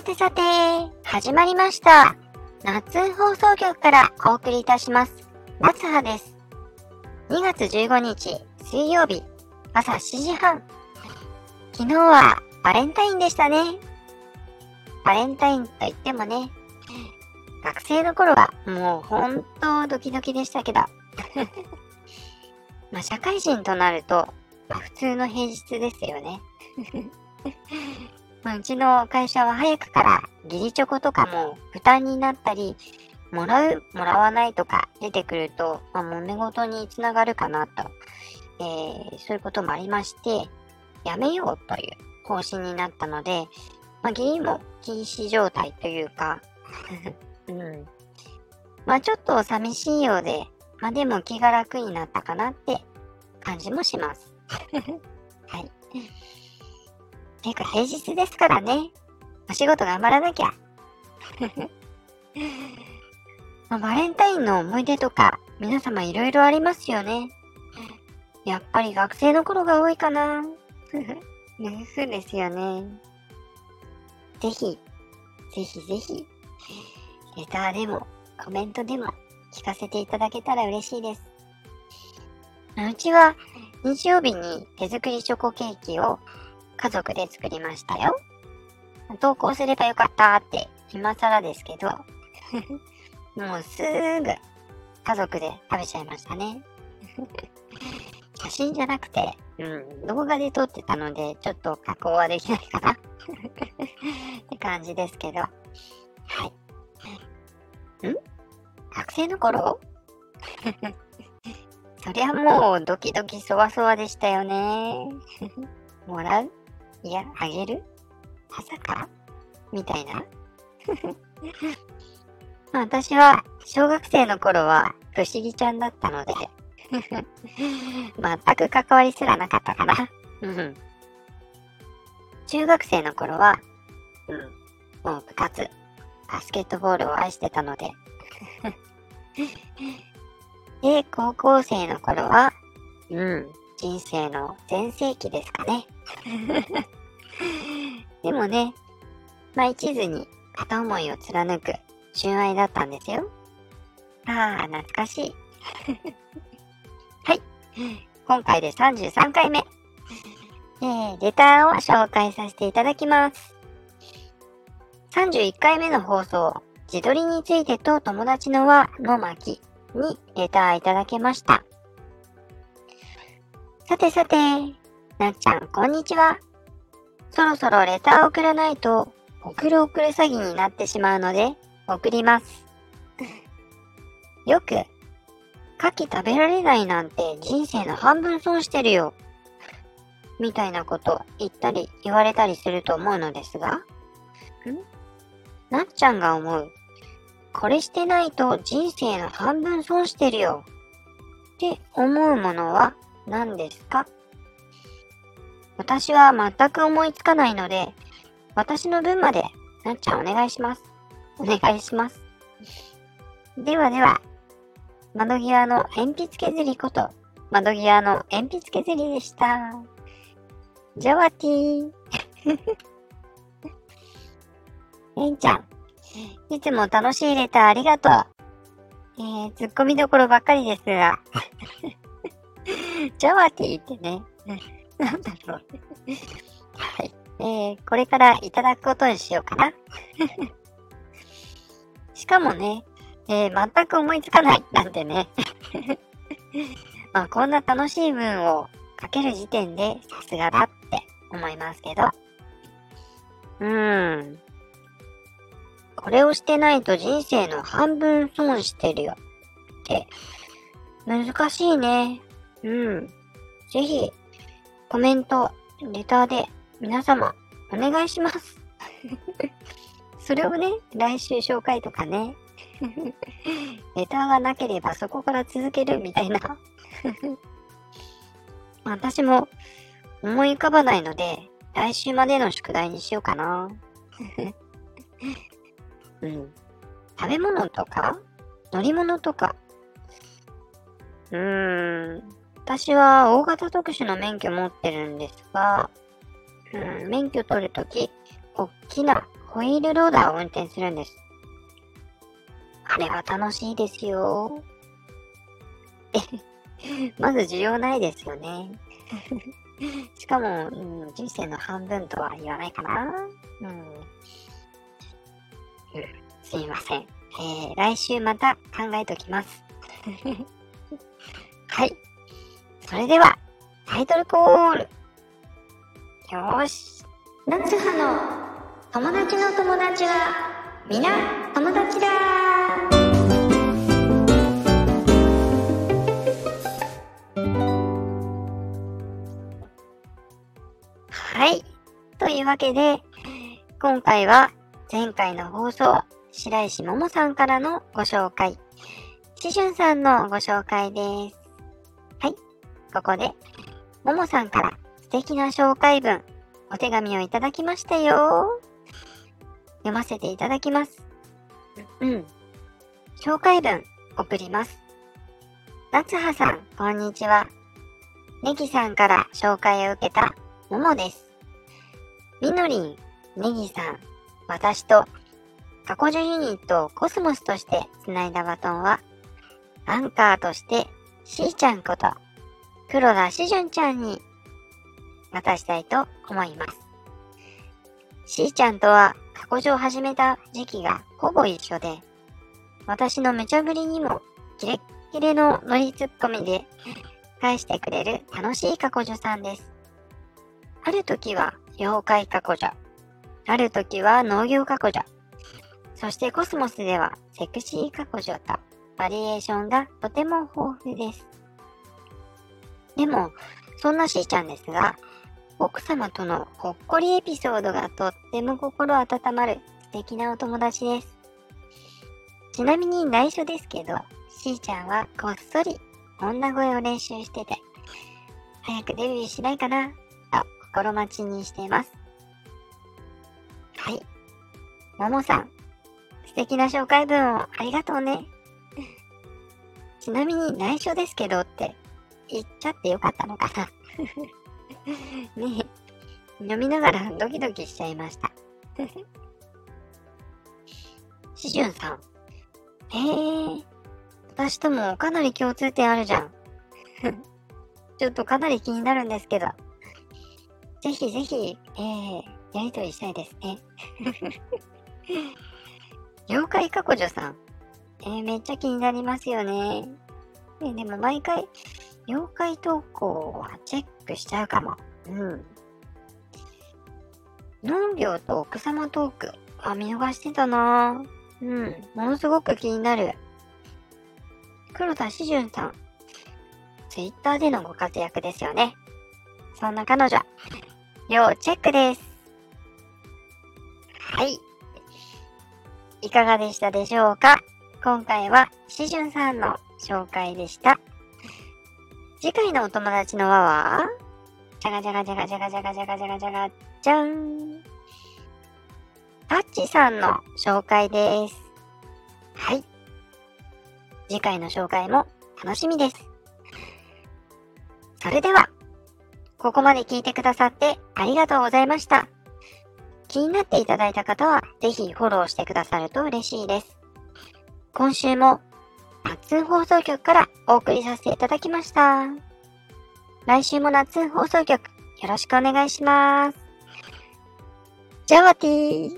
さてさて、始まりました。夏放送局からお送りいたします。夏葉です。2月15日、水曜日、朝7時半。昨日はバレンタインでしたね。バレンタインと言ってもね、学生の頃はもう本当ドキドキでしたけど。まあ社会人となると、普通の平日ですよね。まあ、うちの会社は早くから義理チョコとかも負担になったり、もらう、もらわないとか出てくると、まあ、揉め事につながるかなと、えー、そういうこともありまして、やめようという方針になったので、まあ、義理も禁止状態というか、うん。まあちょっと寂しいようで、まあでも気が楽になったかなって感じもします。はい。ていうか平日ですからね。お仕事頑張らなきゃ。まあバレンタインの思い出とか、皆様いろいろありますよね。やっぱり学生の頃が多いかな。ね、そうですよね。ぜひ、ぜひぜひ、レターでもコメントでも聞かせていただけたら嬉しいです。うちは日曜日に手作りチョコケーキを家族で作りましたよ。投稿すればよかったって今更ですけど、もうすぐ家族で食べちゃいましたね。写真じゃなくて、うん、動画で撮ってたので、ちょっと加工はできないかなって感じですけど。はい。ん？学生の頃？そりゃもうドキドキそわそわでしたよね。もらう？いや、あげる？まさか？みたいな？まあ私は小学生の頃は不思議ちゃんだったので、全く関わりすらなかったかな。うん中学生の頃は、うん、もう部活、バスケットボールを愛してたので。で、高校生の頃は、うん、人生の全盛期ですかね。でもね、まあ一途に片思いを貫く純愛だったんですよ。ああ、懐かしい。はい。今回で33回目。えー、レターを紹介させていただきます。31回目の放送、自撮りについてと友達の輪の巻にレターいただけました。さてさて、なっちゃん、こんにちは。そろそろレターを送らないと、送る送る詐欺になってしまうので、送ります。よく、牡蠣食べられないなんて人生の半分損してるよ。みたいなこと言ったり言われたりすると思うのですが、ん？なっちゃんが思う。これしてないと人生の半分損してるよ。って思うものは何ですか？私は全く思いつかないので、私の分までなっちゃんお願いします。お願いします。ではでは、窓際の鉛筆削りこと、窓際の鉛筆削りでした。ジャワティー。えんちゃん、いつも楽しいレターありがとう。えー、ツッコミどころばっかりですが。ジャワティーってね、なんだろう。はい。えー、これからいただくことにしようかな。しかもね、えー、全く思いつかないなんてね。まあ、こんな楽しい文を書ける時点でさすがだって思いますけど。うーん。これをしてないと人生の半分損してるよ。って、難しいね。うん。ぜひ、コメント、レターで皆様、お願いします。それをね、来週紹介とかね。レターがなければそこから続けるみたいな。私も思い浮かばないので、来週までの宿題にしようかな。うん。食べ物とか？乗り物とか？うーん。私は大型特殊の免許持ってるんですが、うん、免許取るとき、大きなホイールローダーを運転するんです。あれは楽しいですよ。え、まず需要ないですよね。しかも、うん、人生の半分とは言わないかな。うん。うん、すみません。えー、来週また考えときます。はい。それでは、タイトルコール。よーし。夏葉の友達の友達は、みな友達だはい。というわけで、今回は前回の放送、白石桃さんからのご紹介、しじゅんさんのご紹介です。はい。ここで、桃さんから素敵な紹介文、お手紙をいただきましたよ。読ませていただきます。うん。紹介文、送ります。夏葉さん、こんにちは。ネギさんから紹介を受けた、ももです。みのりん、ネギさん、私と、過去女ユニットをコスモスとして繋いだバトンは、アンカーとして、しーちゃんこと、黒田しじゅんちゃんに渡したいと思います。しーちゃんとは過去上始めた時期がほぼ一緒で、私の無茶ぶりにもキレッキレのノリツッコミで返してくれる楽しい過去女さんです。ある時は妖怪過去女、ある時は農業過去女、そしてコスモスではセクシー過去女とバリエーションがとても豊富です。でも、そんなしーちゃんですが、奥様とのほっこりエピソードがとっても心温まる素敵なお友達です。ちなみに内緒ですけど、しーちゃんはこっそり女声を練習してて、早くデビューしないかなと心待ちにしています。はい。ももさん、素敵な紹介文をありがとうね。ちなみに内緒ですけどって言っちゃってよかったのかな ねえ、飲みながらドキドキしちゃいました。しじゅんさん。へえ、私ともかなり共通点あるじゃん。ちょっとかなり気になるんですけど。ぜひぜひ、えー、やりとりしたいですね。妖怪過去女さん。えー、めっちゃ気になりますよね。えー、でも毎回、妖怪投稿はチェックしちゃうかも。うん。農業と奥様トーク。あ、見逃してたなうん。ものすごく気になる。黒田しじゅんさん。ツイッターでのご活躍ですよね。そんな彼女。要チェックです。はい。いかがでしたでしょうか？今回はしじゅんさんの紹介でした。次回のお友達の輪は、じゃがじゃがじゃがじゃがじゃがじゃがじゃがじゃがじゃん。タッチさんの紹介です。はい。次回の紹介も楽しみです。それでは、ここまで聞いてくださってありがとうございました。気になっていただいた方は、ぜひフォローしてくださると嬉しいです。今週も夏放送局からお送りさせていただきました。来週も夏放送局よろしくお願いします。じゃあわてー